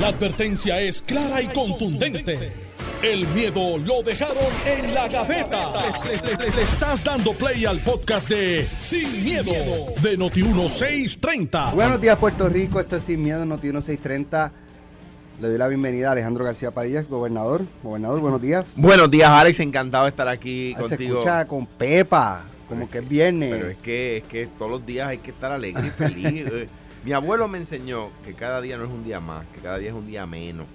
La advertencia es clara y contundente. El miedo lo dejaron en la gaveta. Le, le estás dando play al podcast de Sin, miedo, de Noti1630. Buenos días, Puerto Rico. Esto es Sin Miedo, Noti 1630. Le doy la bienvenida a Alejandro García Padilla, ex gobernador. Gobernador, buenos días. Buenos días, Alex. Encantado de estar aquí Ah, Se contigo. escucha con Pepa, como que es viernes. Pero es que, es que todos los días hay que estar alegre y feliz. Eh, Mi abuelo me enseñó que cada día no es un día más, que cada día es un día menos.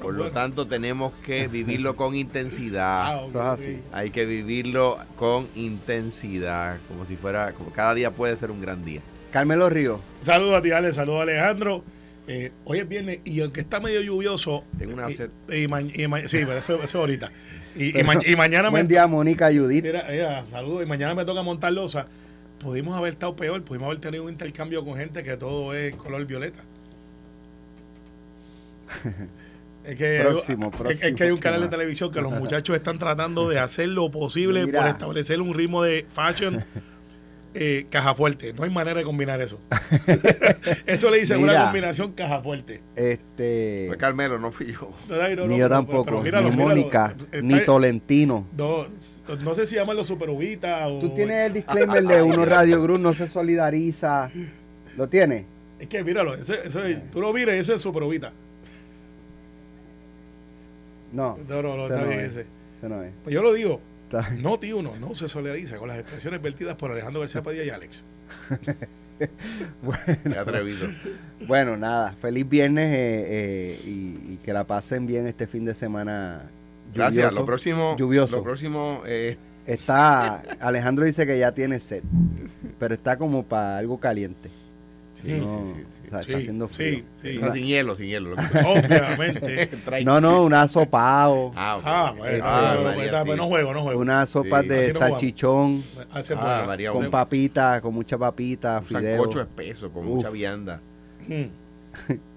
Por lo tanto, tenemos que vivirlo con intensidad. Eso es así. Hay que vivirlo con intensidad, como si fuera, como cada día puede ser un gran día. Carmelo Río. Saludos a ti, Ale, saludos a Alejandro. Eh, hoy es viernes y aunque está medio lluvioso. Tengo una y- sed. y ma- y ma- sí, pero eso, eso es ahorita. Y, y y mañana me. Buen día, Mónica Judith. Mira, mira, saludos. Y mañana me toca montar losa. Pudimos haber estado peor, pudimos haber tenido un intercambio con gente que todo es color violeta. Es que, Próximo, es- próximo es que hay un canal de televisión que los muchachos están tratando de hacer lo posible Mira. por establecer un ritmo de fashion eh, caja fuerte. No hay manera de combinar eso. eso le dicen Mira. una combinación caja fuerte. Este, Fue Carmelo, no fui yo. No, no, no, ni yo tampoco, pero míralo, ni. Mónica, Está- ni Tolentino. no, no sé si llaman los superubitas o... Tú tienes el disclaimer de uno Radio Group, no se solidariza. ¿Lo tienes? Es que míralo, ese- eso es- tú lo miras y eso es superubita. No. No, no, no, está bien es, ese. ese no es. Pues yo lo digo, Está bien. no tío, uno no se solidariza con las expresiones vertidas por Alejandro García Padilla y Alex. Atrevido. Bueno, nada, feliz viernes eh, eh, y, y que la pasen bien este fin de semana. Gracias. lluvioso. Lo próximo. Lluvioso. Lo próximo eh, Está, Alejandro dice que ya tiene sed, pero está como para algo caliente. Sí, No, sí, sí, sí. Sea, está Sí, haciendo sí, frío. sí. No, sin hielo, sin hielo. Obviamente. No, no, una sopao, Ah. Ah, bueno, Este, ah, María, sí. no juego, no juego. una sopa Sí. de no salchichón Ah, buena. María, con papita, con mucha papita, un fideo. sancocho espeso, con Uf. mucha vianda. Mm.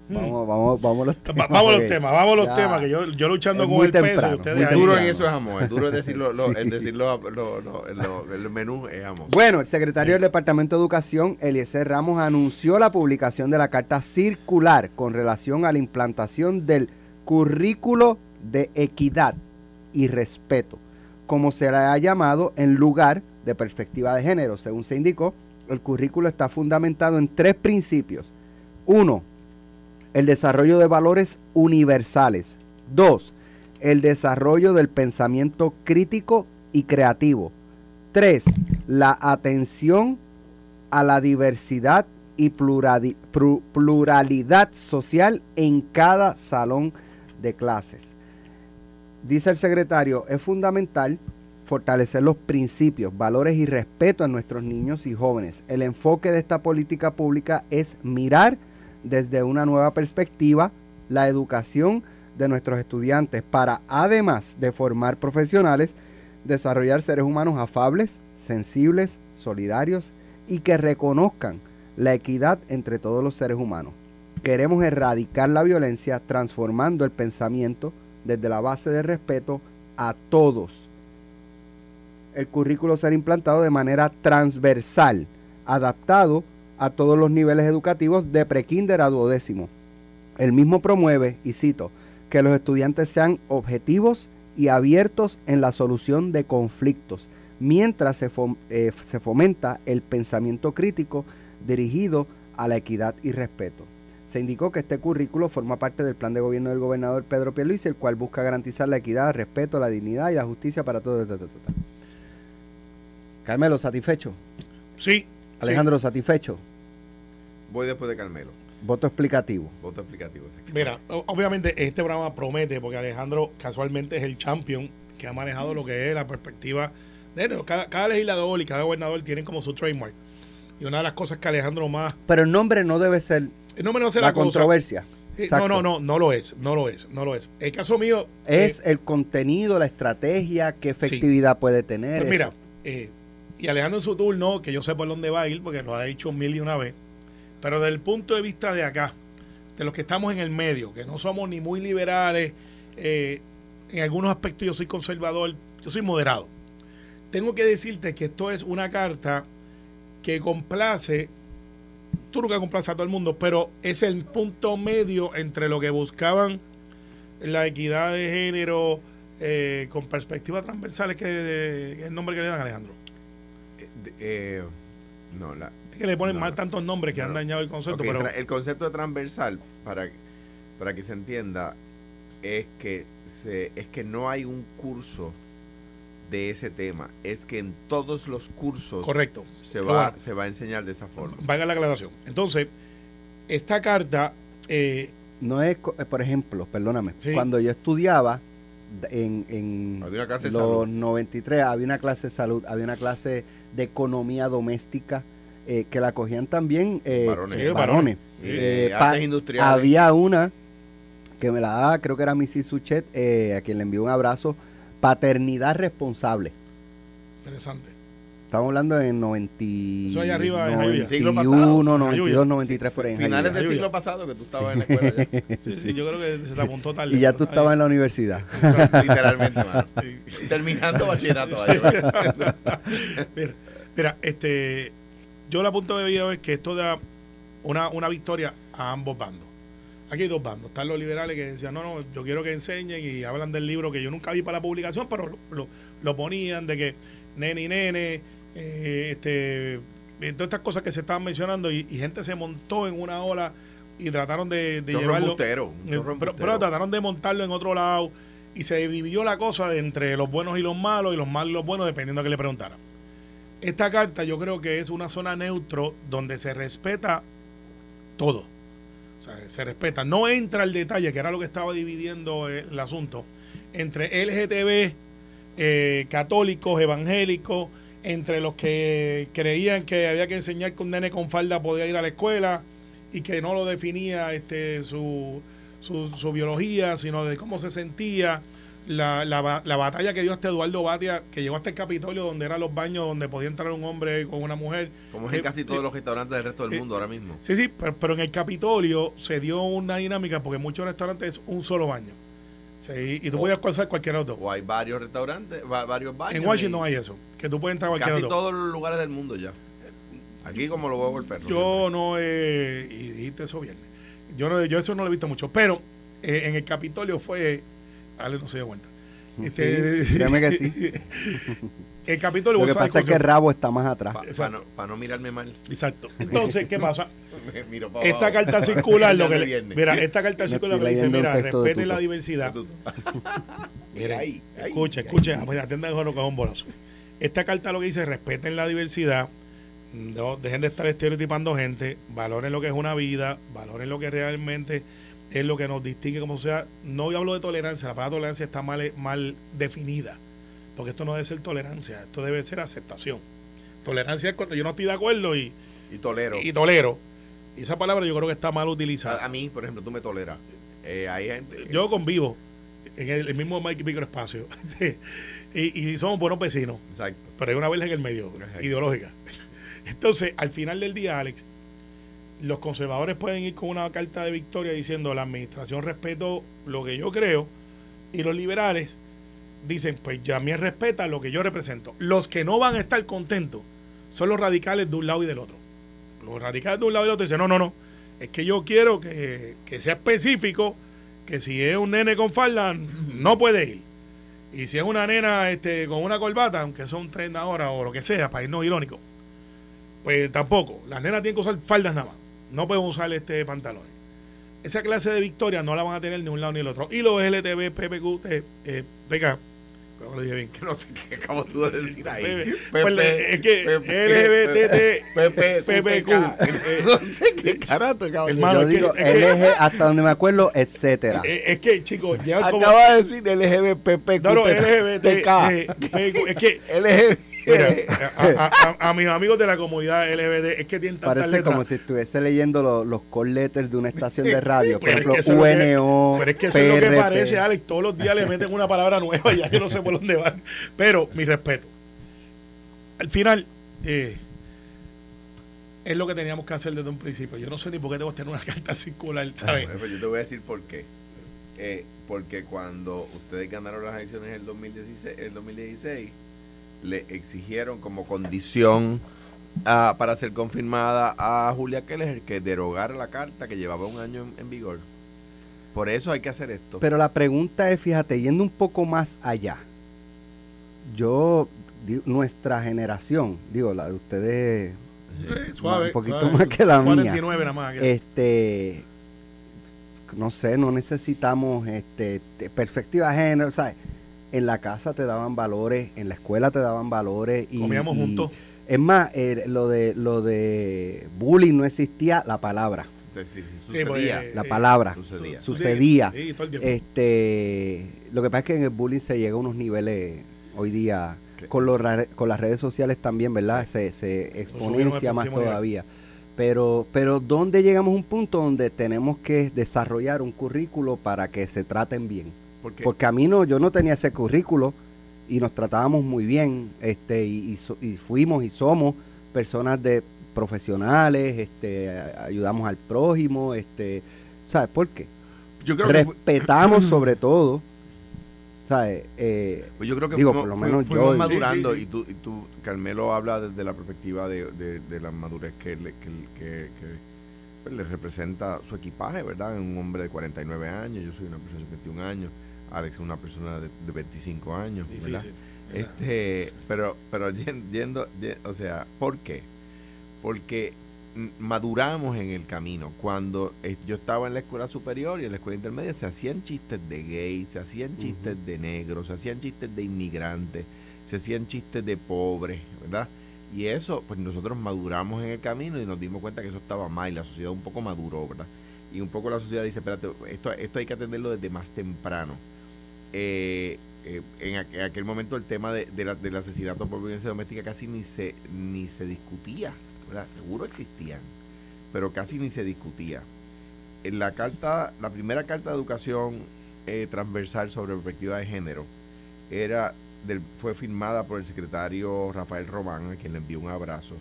Vamos, vamos, vamos a los temas. Va- Vamos a los temas, vamos a los temas, que yo, yo luchando es con el peso temprano, y ustedes muy ahí. El duro en eso es amor. El duro es decir lo, lo- Sí. el, decir lo- lo- lo- lo- el menú es amor. Bueno, el secretario del Departamento de Educación, Eliezer Ramos, anunció la publicación de la carta circular con relación a la implantación del currículo de equidad y respeto, como se le ha llamado en lugar de perspectiva de género. Según se indicó, el currículo está fundamentado en tres principios. Uno, el desarrollo de valores universales. Dos, el desarrollo del pensamiento crítico y creativo. Tres, la atención a la diversidad y pluralidad social en cada salón de clases. Dice el secretario, es fundamental fortalecer los principios, valores y respeto a nuestros niños y jóvenes. El enfoque de esta política pública es mirar desde una nueva perspectiva la educación de nuestros estudiantes para, además de formar profesionales, desarrollar seres humanos afables, sensibles, solidarios y que reconozcan la equidad entre todos los seres humanos. Queremos erradicar la violencia transformando el pensamiento desde la base de respeto a todos. El currículo será implantado de manera transversal, adaptado a todos los niveles educativos de prekinder a duodécimo. El mismo promueve, y cito, que los estudiantes sean objetivos y abiertos en la solución de conflictos, mientras eh, se fomenta el pensamiento crítico dirigido a la equidad y respeto. Se indicó que este currículo forma parte del plan de gobierno del gobernador Pedro Pierluisi, el cual busca garantizar la equidad, el respeto, la dignidad y la justicia para todos. Carmelo, ¿satisfecho? Sí. Alejandro, ¿satisfecho? Voy después de Carmelo. Voto explicativo. Voto explicativo. Mira, obviamente este programa promete porque Alejandro casualmente es el champion que ha manejado lo que es la perspectiva de cada, cada legislador y cada gobernador tienen como su trademark. Y una de las cosas que Alejandro más Pero el nombre no debe ser no me no sé la, controversia. Exacto. No, no, no, no lo es, no lo es, no lo es. El caso mío Es eh, el contenido, la estrategia, qué efectividad puede tener. Pues mira, eh, y Alejandro en su turno, que yo sé por dónde va a ir, porque lo ha dicho mil y una vez, pero desde el punto de vista de acá, de los que estamos en el medio, que no somos ni muy liberales, eh, en algunos aspectos yo soy conservador, yo soy moderado. Tengo que decirte que esto es una carta que complace tú nunca complaces a todo el mundo, pero es el punto medio entre lo que buscaban la equidad de género eh, con perspectiva transversal, es que el nombre que le dan Alejandro. Eh, no, la, es que le ponen mal tantos nombres que han dañado el concepto. pero, el concepto de transversal, para, para que se entienda, es que, se, es que no hay un curso de ese tema. Es que en todos los cursos Correcto. Se, va, se va a enseñar de esa forma. Vaya la aclaración. Entonces, esta carta... Eh, no es, eh, por ejemplo, perdóname, cuando yo estudiaba en, en los 93 había una clase de salud, había una clase de economía doméstica eh, que la cogían también varones. había una que me la daba, creo que era Missy Suchet, a quien le envió un abrazo, paternidad responsable. Interesante. Estamos hablando en 90, Eso ahí arriba 91, 92, 93 por ahí. Finales del siglo pasado que tú estabas en la escuela. Sí, sí, yo creo que se te apuntó tarde. Y ya tú estabas en la universidad. Literalmente, mano. Terminando bachillerato. mira, mira, este, yo la punto de video es que esto da una, una victoria a ambos bandos. Aquí hay dos bandos. Están los liberales que decían, no, no, yo quiero que enseñen y hablan del libro que yo nunca vi para la publicación, pero lo, ponían de que nene y nene, eh, este, todas estas cosas que se estaban mencionando y, gente se montó en una ola y trataron de, llevarlo. Eh, pero, pero, trataron de montarlo en otro lado y se dividió la cosa entre los buenos y los malos y los malos y los buenos dependiendo a que le preguntaran. Esta carta yo creo que es una zona neutro donde se respeta todo se respeta. No entra el detalle, que era lo que estaba dividiendo el asunto, entre LGTB, eh, católicos, evangélicos, entre los que creían que había que enseñar que un nene con falda podía ir a la escuela y que no lo definía este, su, su, su biología, sino de cómo se sentía la, la, la, batalla que dio este Eduardo Batia, que llegó hasta el Capitolio, donde eran los baños donde podía entrar un hombre con una mujer. Como es en casi todos los restaurantes del resto del eh, mundo ahora mismo. Sí, sí, pero, en el Capitolio se dio una dinámica porque muchos restaurantes es un solo baño. Sí, y tú podías cruzar cualquier otro. O hay varios restaurantes, varios baños. En Washington hay eso, que tú puedes entrar a cualquier casi todos los lugares del mundo ya. Aquí como lo veo el perro. Yo no he... Y dijiste eso bien. Yo, no, yo eso no lo he visto mucho. Pero eh, en el Capitolio fue Ale no se dio cuenta. Este, créeme que sí. el capítulo Lo que pasa es que el rabo está más atrás. Para no, mirarme mal. Exacto. Entonces, ¿qué pasa? esta carta circular, lo que mira, esta carta circular que dice, mira, respete la diversidad. mira, ahí, escucha, escucha, atiendan el que es un bolazo. Esta carta lo que dice, respeten la diversidad, no, dejen de estar estereotipando gente, valoren lo que es una vida, valoren lo que realmente es lo que nos distingue como sea. No hablo de tolerancia, la palabra tolerancia está mal, mal definida, porque esto no debe ser tolerancia, esto debe ser aceptación. Tolerancia es cuando yo no estoy de acuerdo y, y tolero. Y, tolero. Y esa palabra yo creo que está mal utilizada. A, mí, por ejemplo, tú me toleras. Eh, hay gente, yo convivo en el, mismo microespacio. y, y somos buenos vecinos. Exacto. Pero hay una verja en el medio, ideológica. Entonces, al final del día, Alex, los conservadores pueden ir con una carta de victoria diciendo la administración respeto lo que yo creo y los liberales dicen pues ya me respeta lo que yo represento. Los que no van a estar contentos son los radicales de un lado y del otro. Los radicales de un lado y del otro dicen no, no, no, es que yo quiero que, sea específico que si es un nene con falda no puede ir. Y si es una nena este, con una corbata, aunque son 30 horas o lo que sea, para irnos irónico, pues tampoco. Las nenas tienen que usar faldas nada más no pueden usar este pantalón. Esa clase de victoria no la van a tener ni un lado ni el otro. Y los LTV, PPQ, eh, eh, venga, lo dije bien? Que no sé qué acabo tú de decir ahí. es que LGBTT, PPQ. No sé qué carajo, cabrón. Yo digo LG, hasta donde me acuerdo, etcétera. Es que, chicos, ya Acaba de decir LGBTQ. No, no, LGBT. Es que LGBT. a, mis amigos de la comunidad LBD es que tienen tantas Parece como si estuviese leyendo los call letters de una estación de radio. Por ejemplo, UNO. pero es que eso es lo que parece, Alex. Todos los días le meten una palabra nueva y ya yo no sé por dónde van. Pero mi respeto. Al final, eh, es lo que teníamos que hacer desde un principio. Yo no sé ni por qué tengo que tener una carta circular, ¿sabes? Pues yo te voy a decir por qué. Eh, porque cuando ustedes ganaron las elecciones en el 2016, el 2016 le exigieron como condición para ser confirmada a Julia Keller que derogara la carta que llevaba un año en, vigor. Por eso hay que hacer esto. Pero la pregunta es, fíjate, yendo un poco más allá, yo, nuestra generación, digo, la de ustedes, un poquito más que la mía, este, no sé, no necesitamos este, perspectiva de género, ¿sabes? En la casa te daban valores, en la escuela te daban valores. Y, Comíamos juntos. Es más, eh, lo de lo de bullying no existía la palabra. sucedía. la palabra. Sucedía. Sucedía. este, lo que pasa es que en el bullying se llega a unos niveles hoy día con, los, con las redes sociales también, ¿verdad? Se, se exponencia más todavía. Pero, pero ¿dónde llegamos a un punto donde tenemos que desarrollar un currículo para que se traten bien? Porque a mí no, yo no tenía ese currículo y nos tratábamos muy bien, este, y, fuimos y somos personas de profesionales, este, ayudamos al prójimo, este, ¿sabes por qué? Yo creo Respetamos sobre todo ¿sabes? Eh, pues yo creo que digo, por lo menos yo madurando Y, tú, y tú, Carmelo habla desde la perspectiva de, de, la madurez que, le, que, pues, le representa su equipaje, ¿verdad? Un hombre de 49 años, yo soy una persona de 21 años, Alex es una persona de, 25 años, ¿verdad? Este, pero, pero yendo, o sea, ¿por qué? Porque maduramos en el camino. Cuando eh, yo estaba en la escuela superior y en la escuela intermedia se hacían chistes de gays, se hacían chistes de negros, se hacían chistes de inmigrantes, se hacían chistes de pobres, ¿verdad? Y eso, pues nosotros maduramos en el camino y nos dimos cuenta que eso estaba mal y la sociedad un poco maduró, ¿verdad? Y un poco la sociedad dice, espérate, esto, esto hay que atenderlo desde más temprano. Eh, eh, en, aquel momento el tema de, del asesinato por violencia doméstica casi ni se, ni se discutía Seguro existían, pero casi ni se discutía. En la carta, la primera carta de educación eh, transversal sobre perspectiva de género era del, fue firmada por el secretario Rafael Román, a quien le envió un abrazo,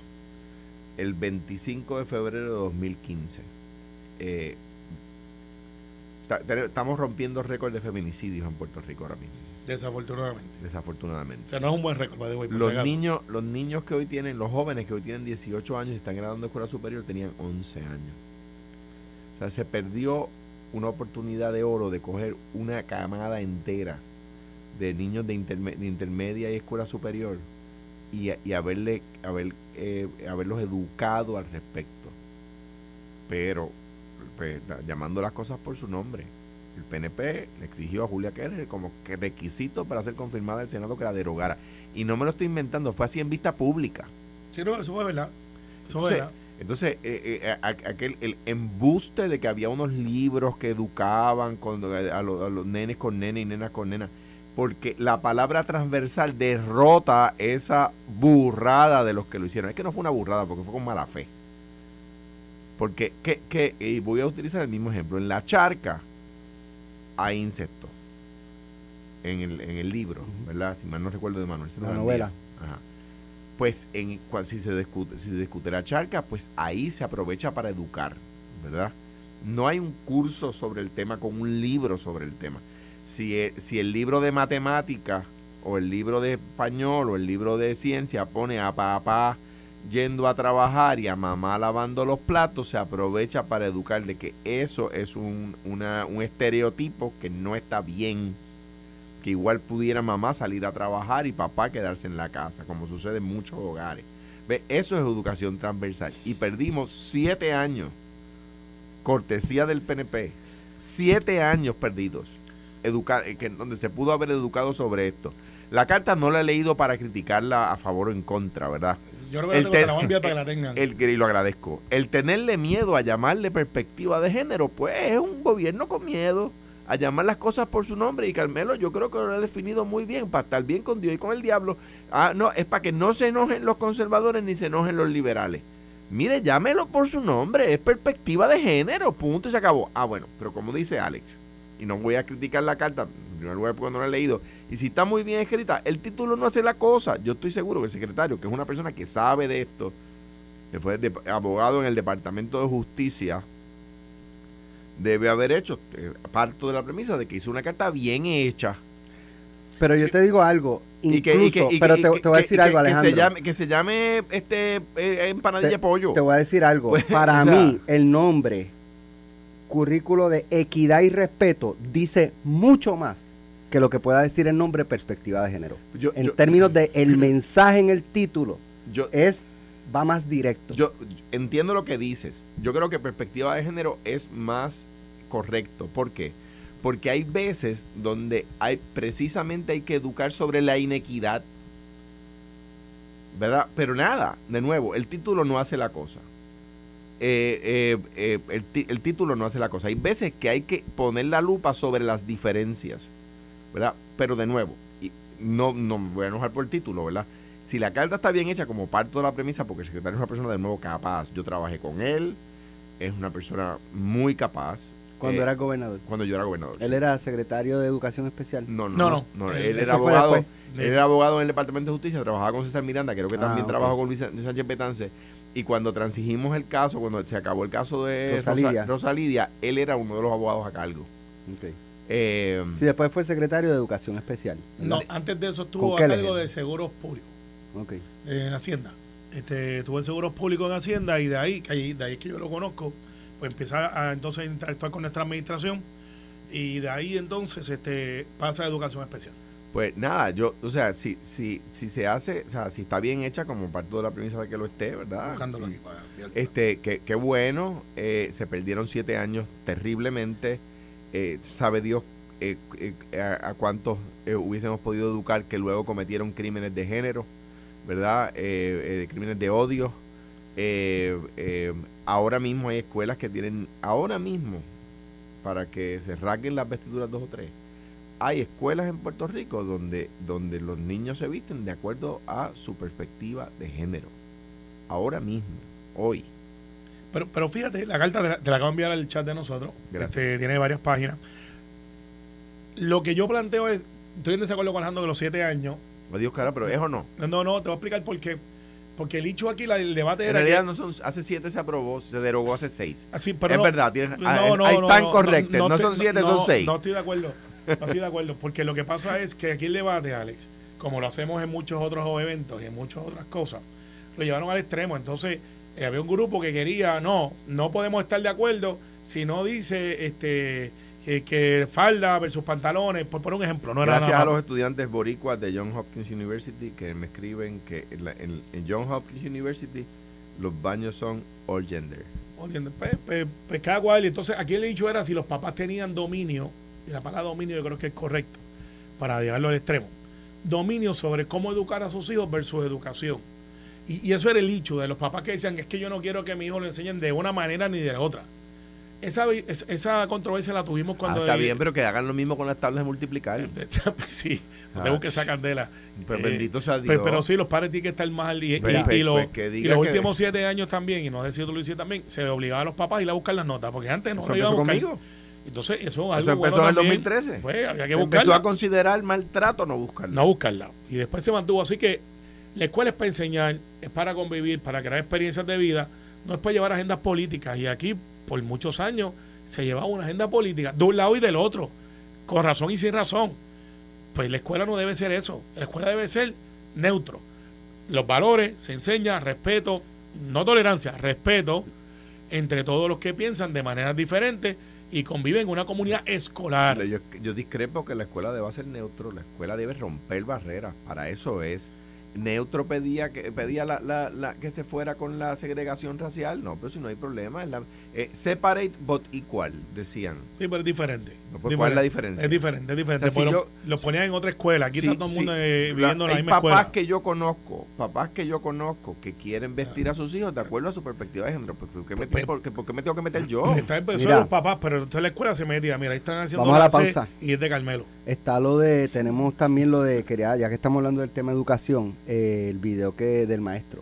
el 25 de febrero de 2015. Eh, estamos rompiendo récord de feminicidios en Puerto Rico ahora mismo. Desafortunadamente. Desafortunadamente. O sea, no es un buen récord. Los niños, los niños que hoy tienen, los jóvenes que hoy tienen 18 años y están graduando de escuela superior tenían 11 años. O sea, se perdió una oportunidad de oro de coger una camada entera de niños de, intermedia y escuela superior y, y haberle, haber, eh, haberlos educado al respecto. Pero, pues, llamando las cosas por su nombre el PNP le exigió a Julia Keller como que requisito para ser confirmada el Senado que la derogara. Y no me lo estoy inventando, fue así en vista pública. Sí, no, eso fue verdad. Eso entonces, verdad. entonces eh, eh, aquel, el embuste de que había unos libros que educaban a, los, nenes con nenes y nenas con nenas. Porque la palabra transversal derrota esa burrada de los que lo hicieron. Es que no fue una burrada porque fue con mala fe. Porque, que, y voy a utilizar el mismo ejemplo, en la charca, hay insectos en el, en el libro, ¿verdad? Si mal no recuerdo de Manuel. La novela. Ajá. Pues en, si, se discute, si se discute la charca, pues ahí se aprovecha para educar, ¿verdad? No hay un curso sobre el tema con un libro sobre el tema. Si, e, si el libro de matemática o el libro de español o el libro de ciencia pone a papá yendo a trabajar y a mamá lavando los platos, se aprovecha para educar de que eso es un, un estereotipo que no está bien. Que igual pudiera mamá salir a trabajar y papá quedarse en la casa, como sucede en muchos hogares. ¿Ve? Eso es educación transversal. Y perdimos siete años, cortesía del PNP, siete años perdidos, eh, que, donde se pudo haber educado sobre esto. La carta no la he leído para criticarla a favor o en contra, ¿verdad? Yo creo que la para que la tengan. El, y lo agradezco. El tenerle miedo a llamarle perspectiva de género, pues es un gobierno con miedo a llamar las cosas por su nombre. Y Carmelo, yo creo que lo ha definido muy bien, para estar bien con Dios y con el diablo. Ah, no, es para que no se enojen los conservadores ni se enojen los liberales. Mire, llámelo por su nombre, es perspectiva de género, punto y se acabó. Ah, bueno, pero como dice Alex, y no voy a criticar la carta, en primer lugar porque no la he leído, y si está muy bien escrita, el título no hace la cosa. Yo estoy seguro que el secretario, que es una persona que sabe de esto, que fue abogado en el Departamento de Justicia, debe haber hecho, eh, parto de la premisa de que hizo una carta bien hecha. Pero yo te digo algo, incluso, pero te, te voy a decir algo, que Alejandro. se llame, que se llame este, eh, empanadilla de pollo. Te voy a decir algo. Pues, Para o sea- mí, el nombre currículo de equidad y respeto dice mucho más que lo que pueda decir el nombre perspectiva de género. Yo- En yo- términos de el mensaje en el título yo, es va más directo. yo entiendo lo que dices. Yo creo que perspectiva de género es más correcto. ¿Por qué? Porque hay veces donde hay precisamente hay que educar sobre la inequidad. ¿Verdad? Pero nada, de nuevo, el título no hace la cosa. Eh, eh, eh, el, el título no hace la cosa. Hay veces que hay que poner la lupa sobre las diferencias. ¿Verdad? Pero de nuevo, y no, no me voy a enojar por el título, ¿verdad? Si la carta está bien hecha como parte de la premisa, porque el secretario es una persona de nuevo capaz, yo trabajé con él, es una persona muy capaz. Cuando eh, era gobernador. cuando yo era gobernador. Él sí. era secretario de Educación Especial. No, no, No, no. no. no, Él- era abogado. Él era abogado en el Departamento de Justicia, trabajaba con César Miranda, creo que Ah, también trabajó con Luis Luis Sánchez Betance. Y cuando transigimos el caso, cuando se acabó el caso de Rosa- Rosa Rosa, Lidia. Lidia, él era uno de los abogados a cargo. Ok. Eh, Sí, después fue secretario de Educación Especial. No, antes de eso estuvo a cargo de seguros públicos Ok. en Hacienda. Este, tuve seguros públicos en Hacienda y de ahí, que ahí- de ahí que yo lo conozco, pues empieza a entonces a interactuar con nuestra administración y de ahí entonces este pasa a educación especial. Pues nada, yo, o sea, si, si, si se hace, o sea, si está bien hecha como parte de la premisa de que lo esté, ¿verdad? Buscándolo aquí para. Este, que, qué bueno, eh, se perdieron siete años terriblemente, eh, sabe Dios eh, eh, a, a cuántos eh, hubiésemos podido educar que luego cometieron crímenes de género, ¿verdad? Crímenes de odio. Ahora mismo hay escuelas que tienen, ahora mismo, para que se rasguen las vestiduras dos o tres, hay escuelas en Puerto Rico donde, donde los niños se visten de acuerdo a su perspectiva de género. Ahora mismo, hoy. Pero, pero fíjate, la carta te la, te la acabo de enviar al chat de nosotros. Gracias. Este, tiene varias páginas. Lo que yo planteo es, estoy en desacuerdo con Alejandro que los siete años. Adiós, cara, pero ¿es o no? No, no, te voy a explicar por qué. Porque el hecho aquí, la- el debate En era. realidad que- no son, hace siete se aprobó, se derogó hace seis. así, pero es no- verdad, tienes, No, ah, no, ahí no, están no, correctos, no, son siete, son seis. No estoy de acuerdo, no estoy de acuerdo, porque lo que pasa es que aquí el debate, Alex, como lo hacemos en muchos otros eventos y en muchas otras cosas, lo llevaron al extremo. Entonces, eh, había un grupo que quería, no, no podemos estar de acuerdo si no dice este que, que falda versus pantalones, por poner un ejemplo. No era Gracias nada a los estudiantes boricuas de John Hopkins University que me escriben que en, la- en- en John Hopkins University los baños son all gender. ¿Entiendes? Pues, pues, pues cada cual. Entonces, aquí el dicho era si los papás tenían dominio, y la palabra dominio yo creo que es correcto, para llevarlo al extremo. Dominio sobre cómo educar a sus hijos versus educación. Y, y eso era el dicho de los papás que decían, es que yo no quiero que mi hijo lo enseñen de una manera ni de la otra. Esa, esa controversia la tuvimos Ah, cuando... está bien, pero que hagan lo mismo con las tablas de multiplicar. sí, no Ah, tengo que esa candela. Pues Eh, bendito sea Dios. Pero, pero sí, los padres tienen que estar más al día. Y, Pues, y pues, los- pues, que y los que- últimos siete años también, y no sé si tú lo hiciste también, se le obligaba a los papás a ir a buscar las notas, porque antes no lo iban a buscar. conmigo. Entonces, eso es algo Eso empezó bueno en el también. 2013. Pues había que Se empezó buscarla. a considerar maltrato no buscarlo. No buscarla. Y después se mantuvo. Así que la escuela es para enseñar, es para convivir, para crear experiencias de vida, no es para llevar agendas políticas. Y aquí, por muchos años, se llevaba una agenda política de un lado y del otro, con razón y sin razón. Pues la escuela no debe ser eso. La escuela debe ser neutro. Los valores se enseña, respeto, no tolerancia, respeto entre todos los que piensan de maneras diferentes y conviven en una comunidad escolar. Yo, yo discrepo que la escuela deba ser neutro, la escuela debe romper barreras, para eso es. Neutro pedía que pedía la, la- la- que se fuera con la segregación racial, no, pero si no hay problema, es la- eh, separate but equal, decían. Sí, pero es diferente. No, pues, ¿cuál es la Diferente. diferencia? Es diferente, es diferente. O sea, si porque yo- lo, lo ponían en otra escuela. Aquí Sí, está todo el mundo sí. eh, viviendo en la hay misma papás escuela. que yo conozco, papás que yo conozco que quieren vestir a sus hijos de acuerdo a su perspectiva de género. ¿Por por qué me, Pues- por qué- por qué me tengo que meter yo? Está en persona Mira. los papás, pero entonces la escuela se metía. Mira, ahí están haciendo Vamos a la pausa. y es de Carmelo. Está lo de, tenemos también lo de, quería, ya que estamos hablando del tema educación, eh, el video que del maestro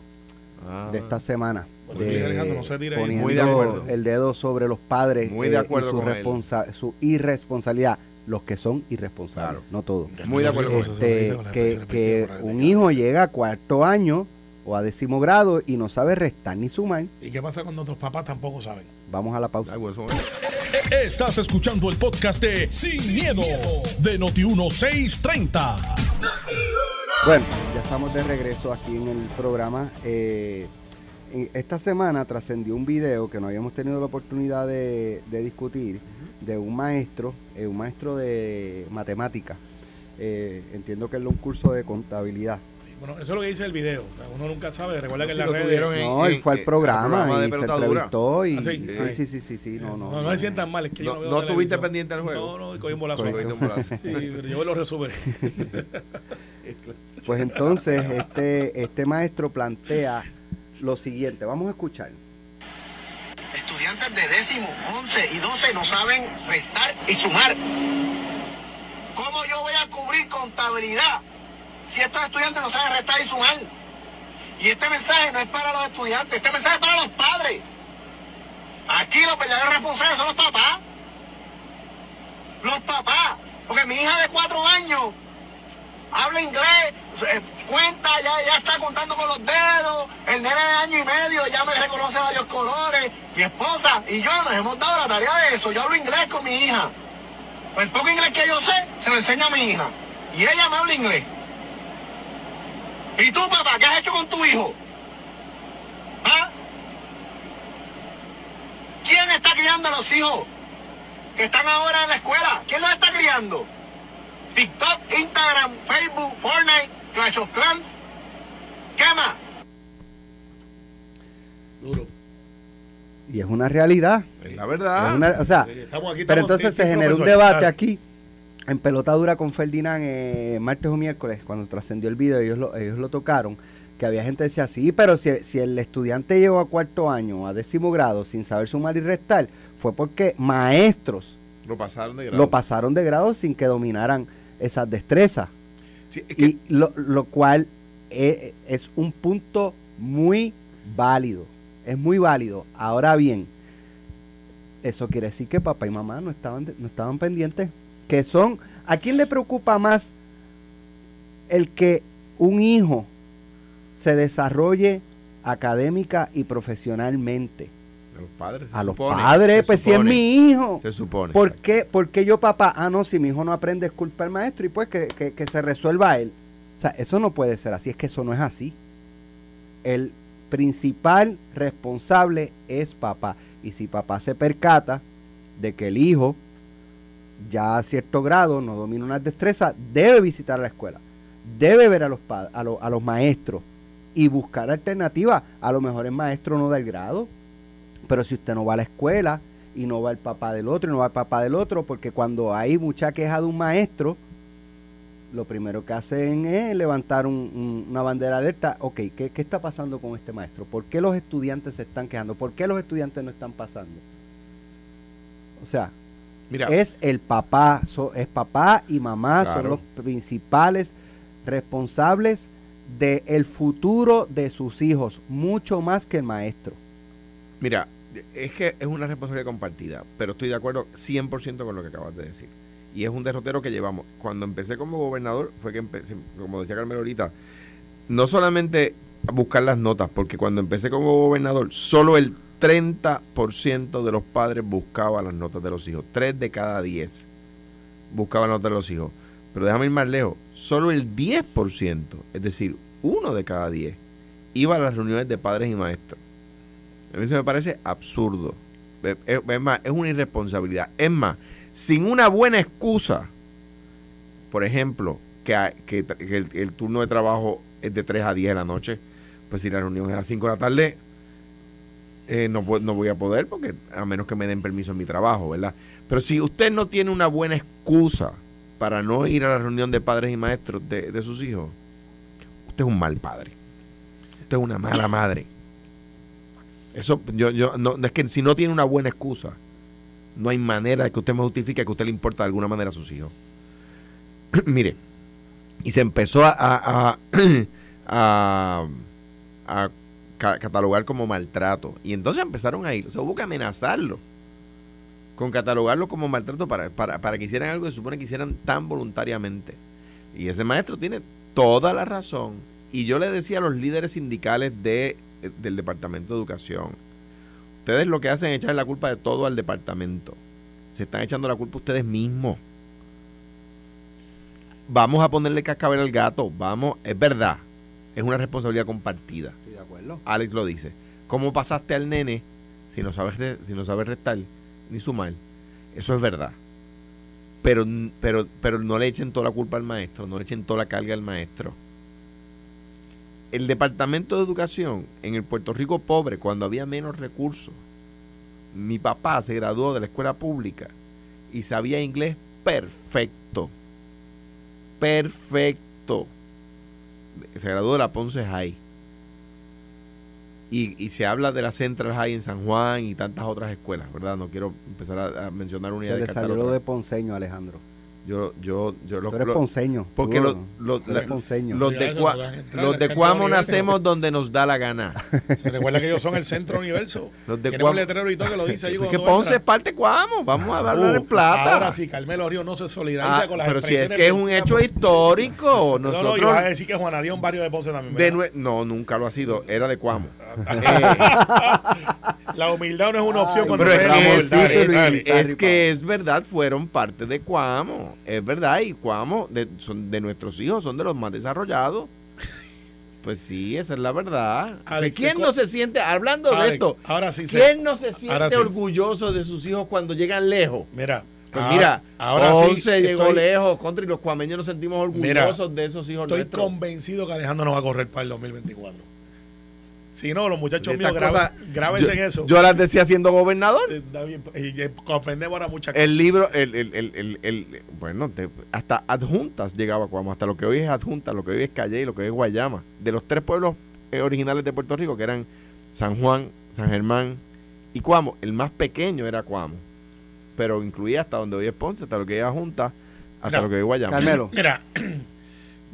Ah. de esta semana. Bueno, de- no se poniendo Muy de acuerdo. el dedo sobre los padres Muy de eh, acuerdo y su, responsa- irresponsabilidad. Los que son irresponsables, Claro. no todos. Muy de acuerdo con eso, Este, que que un hijo llega a cuarto año o a décimo grado y no sabe restar ni sumar. ¿Y qué pasa cuando otros papás tampoco saben? Vamos a la pausa. Ay, bueno, eso- Estás escuchando el podcast de Sin, miedo, de Noti1630. Bueno, ya estamos de regreso aquí en el programa. Eh, esta semana trascendió un video que no habíamos tenido la oportunidad de, discutir de un maestro, eh, un maestro de matemática. Eh, entiendo que es un curso de contabilidad bueno, eso es lo que dice el video. Uno nunca sabe. Recuerda que en la red. No, él fue al programa, y se entrevistó. Y, ah, sí, sí, sí, sí, sí, no, no. No, se sientan mal. Es que no, yo no, no estuviste pendiente del juego. No, no, cogí un bolazo. sí, pero yo lo resumen. pues entonces, este, este maestro plantea lo siguiente. Vamos a escuchar. Estudiantes de décimo, once y doce no saben restar y sumar. ¿Cómo yo voy a cubrir contabilidad? Si estos estudiantes no saben restar y sumar. Y este mensaje no es para los estudiantes, este mensaje es para los padres. Aquí los verdaderos responsables son los papás. Los papás. Porque mi hija de cuatro años habla inglés, eh, cuenta, ya, ya está contando con los dedos. El nene de año y medio ya me reconoce varios colores. Mi esposa y yo nos hemos dado la tarea de eso. Yo hablo inglés con mi hija. El poco inglés que yo sé, se lo enseño a mi hija. Y ella me habla inglés. ¿Y tú, papá, qué has hecho con tu hijo? ¿Ah? ¿Quién está criando a los hijos que están ahora en la escuela? ¿Quién los está criando? TikTok, Instagram, Facebook, Fortnite, Clash of Clans. ¿Qué más? Duro. Y es una realidad. La verdad. o sea, pero entonces se generó un debate aquí en pelota dura con Ferdinand eh, martes o miércoles, cuando trascendió el video, ellos lo, ellos lo tocaron, que había gente que decía, sí, pero si, si el estudiante llegó a cuarto año, a décimo grado, sin saber sumar y restar, fue porque maestros lo pasaron de grado, lo pasaron de grado sin que dominaran esas destrezas. Y lo, lo cual es, es, un punto muy válido, es muy válido. Ahora bien, eso quiere decir que papá y mamá no estaban, no estaban pendientes que son, ¿a quién le preocupa más el que un hijo se desarrolle académica y profesionalmente? A los padres. a los padres, pues si es mi hijo. Se supone. ¿Por qué, yo, papá? Ah, no, si mi hijo no aprende, es culpa del maestro y pues que, que se resuelva él. O sea, eso no puede ser así, es que eso no es así. El principal responsable es papá. Y si papá se percata de que el hijo ya a cierto grado no domina una destreza, debe visitar la escuela, debe ver a los, a, a los maestros y buscar alternativas. A lo mejor el maestro no da el grado, pero si usted no va a la escuela y no va el papá del otro y no va el papá del otro, porque cuando hay mucha queja de un maestro, lo primero que hacen es levantar una bandera alerta. Ok, ¿qué, ¿qué está pasando con este maestro? ¿Por qué los estudiantes se están quejando? ¿Por qué los estudiantes no están pasando? O sea, es el papá, es papá y mamá, son los principales responsables del futuro de sus hijos, mucho más que el maestro. Mira, es que es una responsabilidad compartida, pero estoy de acuerdo 100% con lo que acabas de decir. Y es un derrotero que llevamos. Cuando empecé como gobernador, fue que empecé, como decía Carmelo ahorita, no solamente a buscar las notas, porque cuando empecé como gobernador, solo el 30% de los padres buscaba las notas de los hijos. 3 de cada 10 buscaban las notas de los hijos. Pero déjame ir más lejos. Solo el 10%, es decir, uno de cada 10, iba a las reuniones de padres y maestros. A mí eso me parece absurdo. Es, más, es una irresponsabilidad. Es más, sin una buena excusa, por ejemplo, que, el, el, turno de trabajo es de 3 a 10 de la noche, pues si la reunión es a las 5 de la tarde, eh, no, voy a poder porque a menos que me den permiso en mi trabajo, ¿verdad? Pero si usted no tiene una buena excusa para no ir a la reunión de padres y maestros de, sus hijos, usted es un mal padre. Usted es una mala madre. Eso, yo, yo, no, es que si no tiene una buena excusa, no hay manera de que usted me justifique que usted le importa de alguna manera a sus hijos. Mire, y se empezó a, a, a, a catalogar como maltrato. Y entonces empezaron a ir. O sea, hubo que amenazarlo con catalogarlo como maltrato para, para, que hicieran algo que se supone que hicieran tan voluntariamente. Y ese maestro tiene toda la razón. Y yo le decía a los líderes sindicales de, del Departamento de Educación, ustedes lo que hacen es echar la culpa de todo al departamento. se están echando la culpa ustedes mismos. Vamos a ponerle cascabel al gato, vamos, es verdad, es una responsabilidad compartida. Estoy de acuerdo. Alex lo dice. ¿Cómo pasaste al nene si no sabes, si no sabes restar ni sumar? Eso es verdad. Pero, pero, pero no le echen toda la culpa al maestro, no le echen toda la carga al maestro. El Departamento de Educación en el Puerto Rico pobre, cuando había menos recursos, mi papá se graduó de la escuela pública y sabía inglés perfecto. Perfecto. Se graduó de la Ponce High. Y, y se habla de la Central High en San Juan y tantas otras escuelas, ¿verdad? No quiero empezar a, a mencionar una Se le salió lo de ponceño, Alejandro. Yo, yo, yo los, Tú eres ponceño. porque tú, los- ¿no? los- la- ponceño. los de, Cua- no los de Cuamo universo. nacemos donde nos da la gana. Se recuerda que ellos son el centro universo. Los de Cuamo- letrero y todo que lo dice allí Porque Ponce es parte de Cuamo. Vamos a hablar Uh, en plata. Ahora sí, Carmelo Río no se solidariza Ah, con las pero si es que es un hecho histórico. No, no, Nosotros y vas a decir que Juanadía es un barrio de Ponce también. de no, nunca lo ha sido. Era de Cuamo. La humildad no es una opción Ay, cuando Pero es es es, que es verdad, fueron parte de Cuamo. Es verdad, y Cuamo de, son de nuestros hijos, son de los más desarrollados. Pues sí, esa es la verdad. Alex, ¿Quién no se siente, hablando de esto, ahora sí quién no se siente sí. orgulloso de sus hijos cuando llegan lejos? Mira, Pues ahora- mira, ahora Ponce sí llegó estoy- lejos, contra y los cuameños nos sentimos orgullosos Mira, de esos hijos Estoy nuestros. convencido que Alejandro no va a correr para el 2024. Si no, los muchachos míos, grave- cosas- grábense yo, en eso. yo las decía siendo gobernador. Eh, está bien, y, comprendemos ahora muchas cosas. El libro, el, el, el, el- el- bueno, te- hasta adjuntas llegaba a Cuamo, hasta lo que hoy es adjunta, lo que hoy es Calle y lo que hoy es Guayama. De los tres pueblos eh, originales de Puerto Rico, que eran San Juan, San Germán y Cuamo, el más pequeño era Cuamo. Pero incluía hasta donde hoy es Ponce, hasta lo que es Adjunta, hasta Mira, lo que hoy es Guayama. Carmelo. Mira,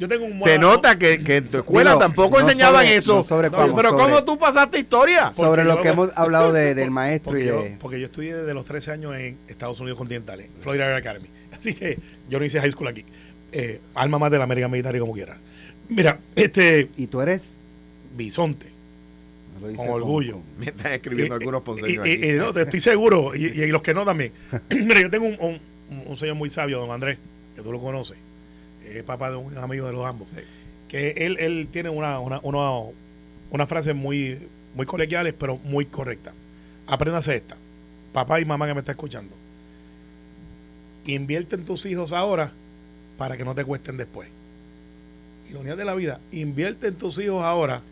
yo tengo un Se nota que, que en tu escuela Digo, tampoco no enseñaban sobre- eso. no sobre No, Cuamo, pero sobre- ¿cómo tú pasaste historia? Sobre lo yo- que hemos hablado de- del maestro Porque y yo, de... porque yo estudié desde los 13 años en Estados Unidos continentales, Florida Air Academy. Así que yo no hice high school aquí. Eh, alma más de la American Military como quiera. Mira, este ¿Y tú eres? bisonte. Con orgullo. Me están escribiendo Y- algunos y- ponceños y- aquí. y no, te estoy seguro, y, y los que no también. Mira, yo tengo un, un- un señor muy sabio, don Andrés, que tú lo conoces, es papá de un amigo de los ambos, que él, él tiene una, una, una, una frase muy, muy colegiales, pero muy correcta. Apréndase esta, papá y mamá que me está escuchando. Invierte en tus hijos ahora para que no te cuesten después. Ironía de la vida, invierte en tus hijos ahora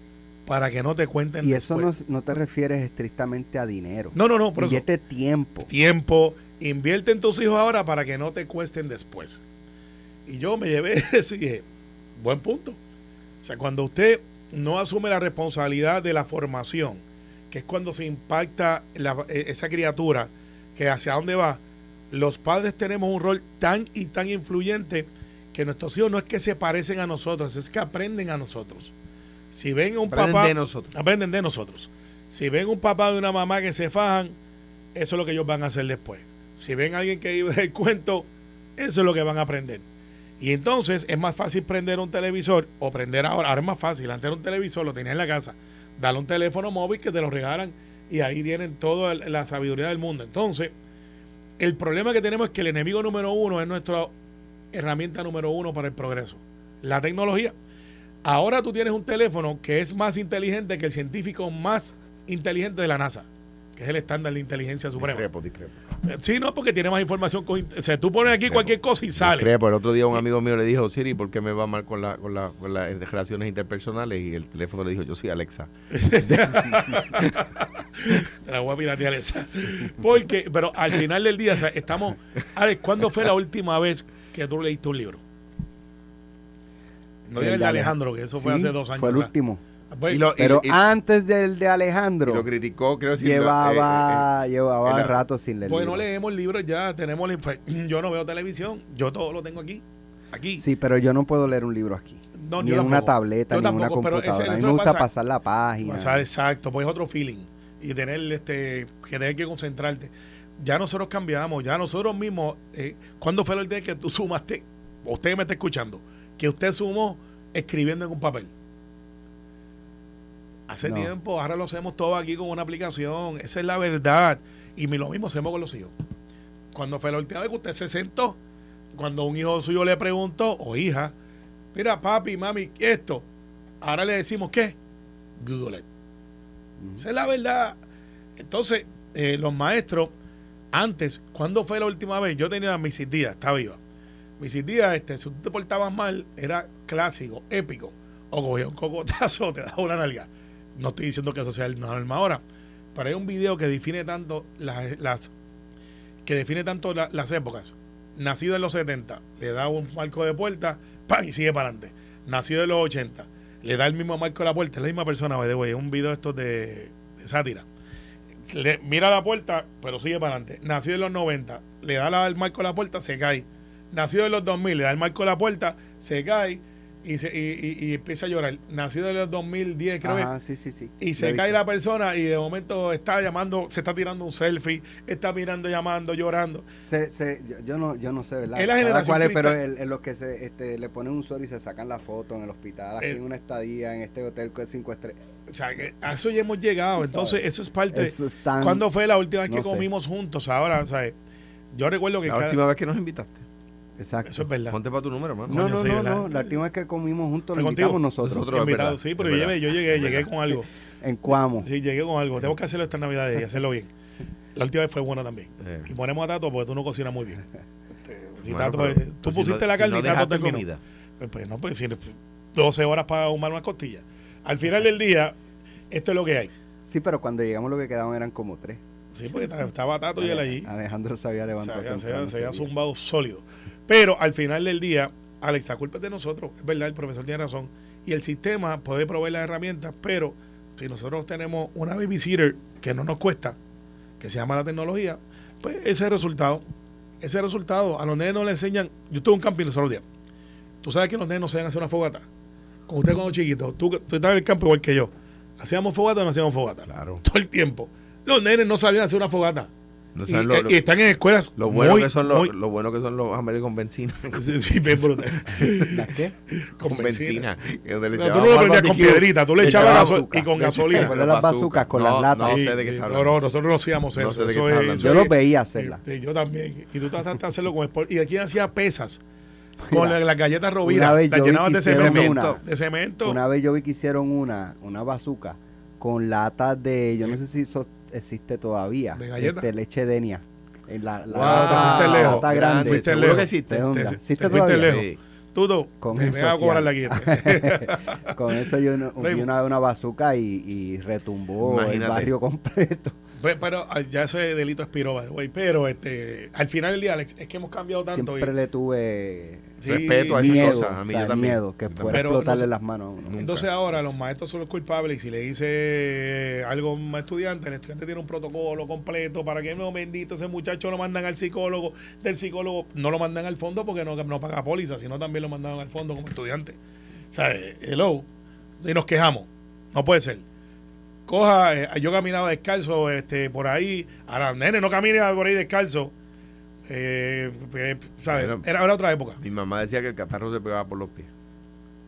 para que no te cuenten Y eso no, no te refieres estrictamente a dinero. No, no, no, por eso Invierte tiempo. tiempo, invierte en tus hijos ahora para que no te cuesten después. Y yo me llevé eso y dije, buen punto. O sea, cuando usted no asume la responsabilidad de la formación, que es cuando se impacta la- eh, esa criatura, que hacia dónde va, los padres tenemos un rol tan y tan influyente que nuestros hijos no es que se parecen a nosotros, es que aprenden a nosotros. Si ven un Aprenden papá de nosotros. aprenden de nosotros. Si ven un papá de una mamá que se fajan, eso es lo que ellos van a hacer después. Si ven a alguien que vive el cuento, eso es lo que van a aprender. Y entonces es más fácil prender un televisor o prender ahora. Ahora es más fácil. Antes era un televisor, lo tenías en la casa. Dale un teléfono móvil que te lo regalan y ahí tienen toda la sabiduría del mundo. Entonces, el problema que tenemos es que el enemigo número uno es nuestra herramienta número uno para el progreso. La tecnología. Ahora tú tienes un teléfono que es más inteligente que el científico más inteligente de la NASA, que es el estándar de inteligencia suprema. Discrepo, discrepo. Eh, Sí, no, porque tiene más información. Con, o sea, tú pones aquí cualquier cosa y sale. Discrepo. El otro día un amigo mío le dijo, Siri, ¿por qué me va mal con, la, con, la, con las relaciones interpersonales? Y el teléfono le dijo, yo soy Alexa. Te la voy a piratear esa. Porque, pero al final del día, o sea, estamos. Alex, ¿cuándo fue la última vez que tú leíste un libro? No digas el de Alejandro, que eso fue Sí, hace dos años. Fue el atrás. último. Pues, Y lo- Pero y- antes del de Alejandro, lo criticó, creo que llevaba, llevaba era- rato sin leer. pues no leemos libros ya, tenemos. la inf- Yo no veo televisión, yo todo lo tengo aquí. Aquí. Sí, pero yo no puedo leer un libro aquí. No, ni en una tableta, Yo ni en una pero ese- computadora. A mí me gusta pasa- pasar la página. Pasar, exacto, pues es otro feeling. Y tener este, que tener que concentrarte. Ya nosotros cambiamos, ya nosotros mismos, eh, ¿cuándo fue el día que tú sumaste? Usted que me está escuchando, que usted sumó escribiendo en un papel. Hace No. tiempo, ahora lo hacemos todo aquí con una aplicación. Esa es la verdad. Y lo mismo hacemos con los hijos. ¿cuándo fue la última vez que usted se sentó? Cuando un hijo suyo le preguntó, o hija, mira, papi, mami, esto. Ahora le decimos, ¿qué? Google it. Esa es la verdad. Entonces, eh, los maestros, antes, ¿cuándo fue la última vez? Yo tenía a mi tía, está viva. Mi tía, este, si tú te portabas mal, era clásico, épico. O cogía un cocotazo te daba una nalga. No estoy diciendo que eso sea el norma ahora, pero hay un video que define tanto las, que define tanto las épocas. Nacido en los 70, le da un marco de puerta, ¡pam! y sigue para adelante. Nacido en los 80, le da el mismo marco a la puerta, es la misma persona, de es un video esto de, sátira. Mira la puerta, pero sigue para adelante. Nacido en los 90, le da el marco a la puerta, se cae. Nacido en los 2000, le da el marco a la puerta, se cae y, se, y, y, empieza a llorar. Nacido en el 2010, creo Ajá, sí, sí, sí. Y se cae la persona y de momento está llamando, se está tirando un selfie, está mirando, llamando, llorando. Se, se, yo, no, yo no sé, ¿verdad? Es la generación cuál es, pero en los que se, este, le ponen un sol y se sacan la foto en el hospital, aquí en una estadía, en este hotel con cinco estrellas. O sea, que a eso ya hemos llegado. Entonces, eso es parte. Eso es tan, ¿Cuándo fue la última vez que comimos juntos? Ahora, o sea, yo recuerdo que. La última vez que nos invitaste. Exacto. Eso es verdad. Ponte para tu número, hermano. No, no, no, no. La última vez que comimos juntos lo invitamos nosotros. nosotros invitado, sí, pero yo, llegué, yo llegué, llegué con algo. en Cuamo. Sí, llegué con algo. Tengo que hacerlo esta Navidad y hacerlo bien. La última vez fue buena también. Eh. Y ponemos a Tato porque tú no cocinas muy bien. Si Tato, pero, tú pues pusiste la carne y Tato terminó. Comida. Pues, pues no, pues 12 horas para ahumar una costilla. Al final del día, esto es lo que hay. Sí, pero cuando llegamos lo que quedaban eran como tres. Sí, porque estaba Tato y él allí. Alejandro se había levantado. Se había, se había zumbado sólido. Pero al final del día, Alex, la culpa es de nosotros. Es verdad, el profesor tiene razón. Y el sistema puede proveer las herramientas, pero si nosotros tenemos una babysitter que no nos cuesta, que se llama la tecnología, pues ese resultado, ese resultado, a los nenes no le enseñan. Yo tuve un camping los otros días. Tú sabes que los nenes no saben hacer una fogata. Con usted cuando chiquito, tú, tú estás en el campo igual que yo. ¿Hacíamos fogata o no hacíamos fogata? Claro. Todo el tiempo. Los nenes no sabían hacer una fogata y, están en escuelas. Lo bueno, que son los, lo bueno que son los hamburguesas con benzina. Sí, sí, brutal. ¿Las qué? Con, benzina. tú no lo prendías con piedrita, tú le echabas y con gasolina. Con las bazucas, con las latas. No sé de qué está No, no, nosotros no hacíamos eso. eso es, yo lo veía hacerla. yo también. Y tú trataste de hacerlo con sport. Y aquí hacía pesas. Con las galletas Rovira, las llenabas de cemento, de cemento. Una vez yo vi que hicieron una, una bazuca con latas de, yo no sé si existe todavía. ¿De este, leche denia. En la, la wow, lata grande. Fuiste lejos. que existe. ¿Existe todavía? lejos. Tudo, con eso, me cobrar la con eso yo vi una, una bazuca y, y retumbó el barrio completo. Pero ah, ya ese delito expiró, güey. Pero este, al final del día, Alex, es que hemos cambiado tanto. Siempre le tuve respeto a esas cosas. A mí yo también. miedo que pueda explotarle las manos a uno. Entonces ahora los maestros son los culpables y si le dice algo a un estudiante, el estudiante tiene un protocolo completo para que no bendito ese muchacho lo mandan al psicólogo, del psicólogo no lo mandan al fondo porque no, no paga póliza, sino también lo mandan al fondo como estudiante. O sea, hello, y nos quejamos. No puede ser coja, eh, yo caminaba descalzo este, por ahí, ahora, nene, no camine por ahí descalzo. Eh, eh era, otra época. Mi mamá decía que el catarro se pegaba por los pies.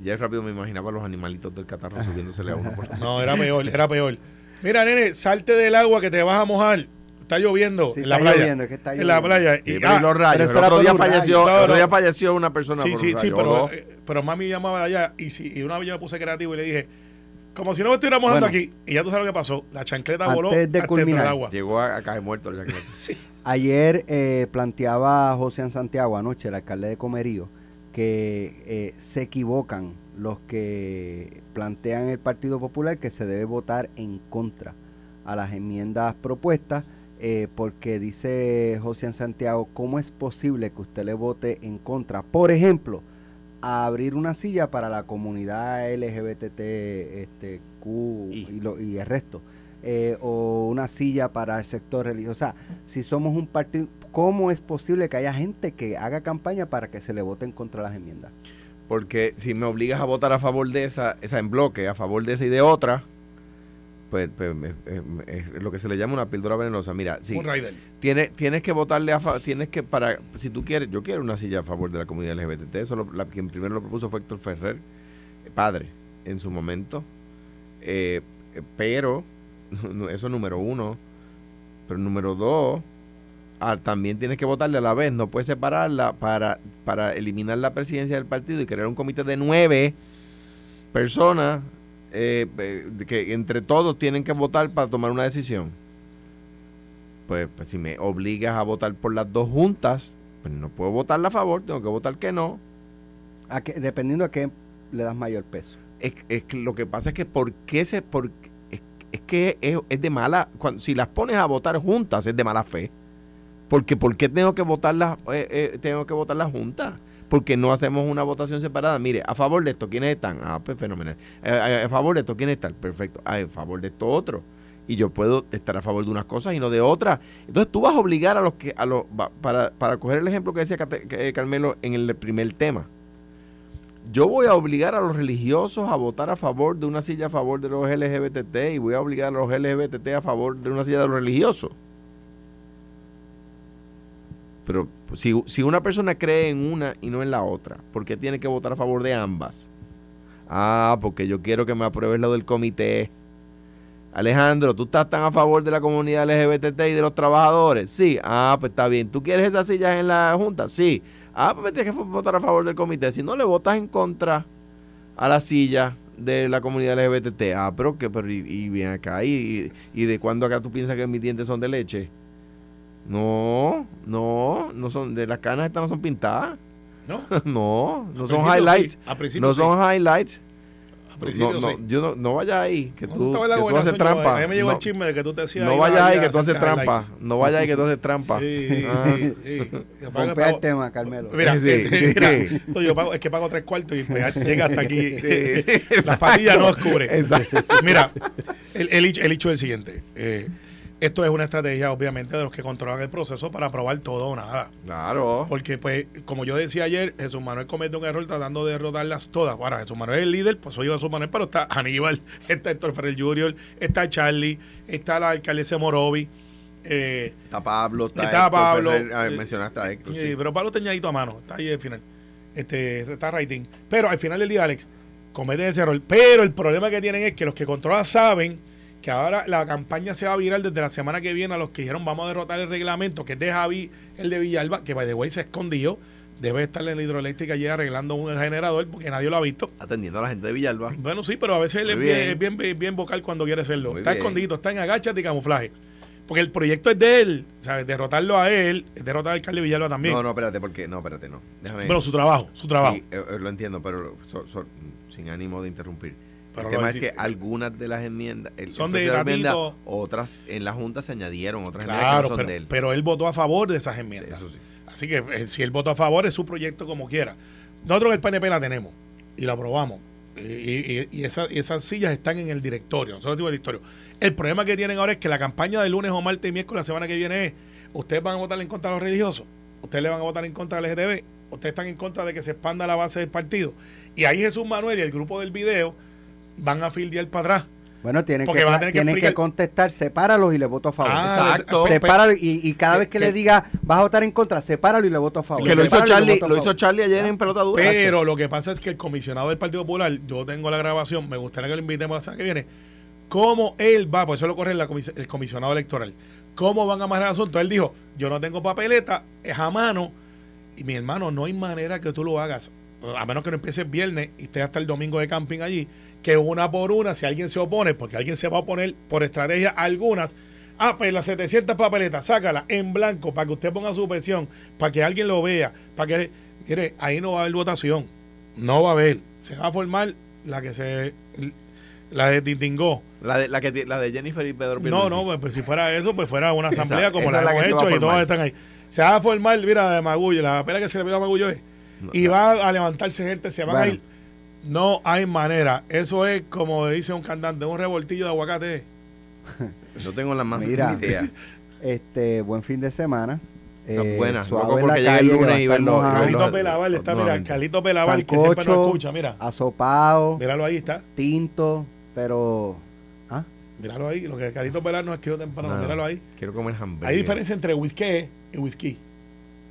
Ya rápido me imaginaba los animalitos del catarro subiéndosele a uno por No, era peor, era peor. Mira, nene, salte del agua que te vas a mojar. Está lloviendo en la playa. Lloviendo, que está En la playa. Y, ah, los rayos. El otro, día falleció, el otro día falleció una persona sí, sí, Sí, pero, eh, pero mami llamaba de allá y, si, y una vez yo me puse creativo y le dije, como si no me estuviera mojando aquí. Y ya tú sabes lo que pasó. La chancleta voló de hasta el agua. Llegó a, caer muerto la chancleta. sí. Ayer eh, planteaba José Santiago, anoche, el alcalde de Comerío, que eh, se equivocan los que plantean el Partido Popular que se debe votar en contra a las enmiendas propuestas, eh, porque dice José Santiago, ¿cómo es posible que usted le vote en contra? Por ejemplo, a abrir una silla para la comunidad LGBTQ este, y, lo, y el resto. Eh, o una silla para el sector religioso. O sea, si somos un partido, ¿cómo es posible que haya gente que haga campaña para que se le voten contra las enmiendas? Porque si me obligas a votar a favor de esa, esa en bloque, a favor de esa y de otra, pues, pues es lo que se le llama una píldora venenosa. Mira, si tienes, tienes que votarle a tienes que para si tú quieres, yo quiero una silla a favor de la comunidad LGBT. Eso lo, la, quien primero lo propuso fue Héctor Ferrer, padre, en su momento. Eh, pero eso número uno, pero número dos, ah, también tienes que votarle a la vez, no puedes separarla para, para eliminar la presidencia del partido y crear un comité de nueve personas eh, que entre todos tienen que votar para tomar una decisión. Pues, pues, si me obligas a votar por las dos juntas, pues no puedo votar a favor, tengo que votar que no. ¿A qué- dependiendo a qué le das mayor peso. Es, es que lo que pasa es que por qué se por, es, que es, es de mala cuando, si las pones a votar juntas es de mala fe. Porque por qué tengo que votarlas eh, eh, tengo que votarlas juntas porque no hacemos una votación separada mire a favor de esto quiénes están ah pues fenomenal. Eh, eh, a favor de esto quiénes están perfecto. Ah, a favor de esto otro. Y yo puedo estar a favor de unas cosas y no de otras. Entonces tú vas a obligar a los que a los para para coger el ejemplo que decía eh, Carmelo en el primer tema yo voy a obligar a los religiosos a votar a favor de una silla a favor de los LGBT y voy a obligar a los LGBT a favor de una silla de los religiosos. Pero pues, si, si una persona cree en una y no en la otra, ¿por qué tiene que votar a favor de ambas? Ah, porque yo quiero que me apruebes lo del comité. Alejandro, ¿tú estás tan a favor de la comunidad LGBT y de los trabajadores? Sí. Ah, pues está bien. ¿Tú quieres esas sillas en la Junta? Sí. Ah, pues me tienes que votar a favor del comité. Si no le votas en contra a la silla de la comunidad LGBT. Ah, pero que, pero y, y ven acá, y, y de cuándo acá tú piensas que mis dientes son de leche? No, no, no son, de las canas estas no son pintadas. ¿No? no, no son highlights. sí, No sí. son highlights. No, no, sí. yo no, no vayas ahí, que tú, la que tú haces gobernación, yo- trampa. A mí me llegó no, el chisme de que tú te hacías. no vayas ahí que tú haces trampa. No vayas ahí que tú haces trampa. Sí, sí, Ah. el pago- tema, Carmelo. Mira, Sí, sí, mira, sí. no, yo pago, es que pago tres cuartos y pues, llega hasta aquí. Sí, sí, Las exacto. patillas no. Exacto. Mira, el, el, hecho- el hecho es el siguiente. eh, esto es una estrategia, obviamente, de los que controlan el proceso para aprobar todo o nada. Claro. Porque, pues, como yo decía ayer, Jesús Manuel comete un error tratando de derrotarlas todas. Ahora, Jesús Manuel es el líder, pues soy yo Jesús Manuel, pero está Aníbal, está Héctor Ferrer Jr., está Charlie, está la alcaldesa Morovi. Eh, Está Pablo, está, Está Héctor Pablo, Ferrer, ah, eh, mencionaste a Héctor, Sí, sí. pero Pablo teñadito a mano, está ahí al final. Este, está rating. Pero al final del día, Alex, cometen ese error. Pero el problema que tienen es que los que controlan saben que ahora la campaña se va a virar desde la semana que viene a los que dijeron vamos a derrotar el reglamento, que es de Javi, el de Villalba, que by the way se escondió. Debe estar en la hidroeléctrica allí arreglando un generador porque nadie lo ha visto. Atendiendo a la gente de Villalba. Bueno, sí, pero a veces él es bien, bien. bien, vocal cuando quiere. Muy está bien. escondido, está en agáchate y camuflaje. Porque el proyecto es de él, ¿sabes? Derrotarlo a él, es derrotar al alcalde Villalba también. No, no, espérate, porque no, espérate, no. Déjame. Pero su trabajo, su trabajo. Sí, eh, eh, lo entiendo, pero so- so- sin ánimo de interrumpir. Pero el tema es que algunas de las enmiendas, el Son de la enmienda, otras en la Junta se añadieron, otras enmiendas que Claro, no son pero, de él. pero él votó a favor de esas Sí, enmiendas. eso sí. Así que eh, si él votó a favor, es su proyecto como quiera. Nosotros el PNP la tenemos y la aprobamos. Y, y- y esa- y esas sillas están en el directorio. Nosotros decimos el directorio. El problema que tienen ahora es que la campaña de lunes o martes y miércoles la semana que viene es: ¿Ustedes van a votar en contra de los religiosos? ¿Ustedes le van a votar en contra del LGTB? ¿Ustedes están en contra de que se expanda la base del partido? Y ahí Jesús Manuel y el grupo del video van a fildear para atrás. Bueno, tienen, Porque que, van a tener que tienen que contestar, sepáralos y le voto a favor. Ah, Exacto. Sepáralo y, y cada vez que que- le diga vas a votar en contra, sepáralo y le voto a favor. Que lo hizo Charlie, lo hizo. Charlie ayer en pelota dura. Pero lo que pasa es que el comisionado del Partido Popular, yo tengo la grabación, me gustaría que lo invitemos la semana que viene, cómo él va, por eso lo corre la comis- el comisionado electoral, cómo van a amarrar el asunto. Él dijo, yo no tengo papeleta, es a mano, y mi hermano, no hay manera que tú lo hagas, a menos que no empieces viernes y estés hasta el domingo de camping allí, que una por una, si alguien se opone, porque alguien se va a oponer por estrategia a algunas, ah, pues las 700 papeletas, sácala en blanco para que usted ponga su presión, para que alguien lo vea, para que, mire, ahí no va a haber votación, no va a haber, se va a formar la que se, la de Tintingó. La de, la, que, la de Jennifer y Pedro No, Pierluisi. no, pues, pues si fuera eso, pues fuera una Esa- asamblea como esa la, hemos hecho y todas formar. están ahí. Se va a formar, mira, la de Magullo, la pela que se le vio a Magullo es, No, y va a levantarse gente, se van Bueno. a ir. No hay manera. Eso es como dice un cantante, un revoltillo de aguacate. No tengo la más Mira. idea. Este, buen fin de semana. Esa es buena. suave en la porque llegue el calle, lunes y va a estar verlo- Carlito Pelaval está, mira. Carlito Pelaval, que siempre nos escucha, mira. Asopado, Míralo ahí, está. tinto, pero... ¿ah? Míralo ahí. Lo que Carlito Pelaval nos escribió temprano, No. míralo ahí. Quiero comer hamburguesa. Hay diferencia entre whisky y whisky.